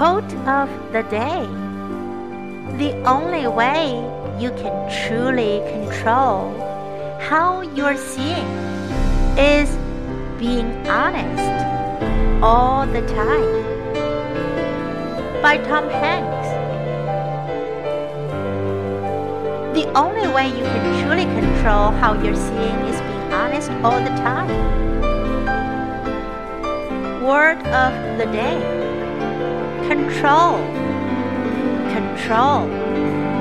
Quote of the day The only way you can truly control how you're seeing is being honest all the time. By Tom Hanks. The only way you can truly control how you're seeing is being honest all the time. Word of the day control, control.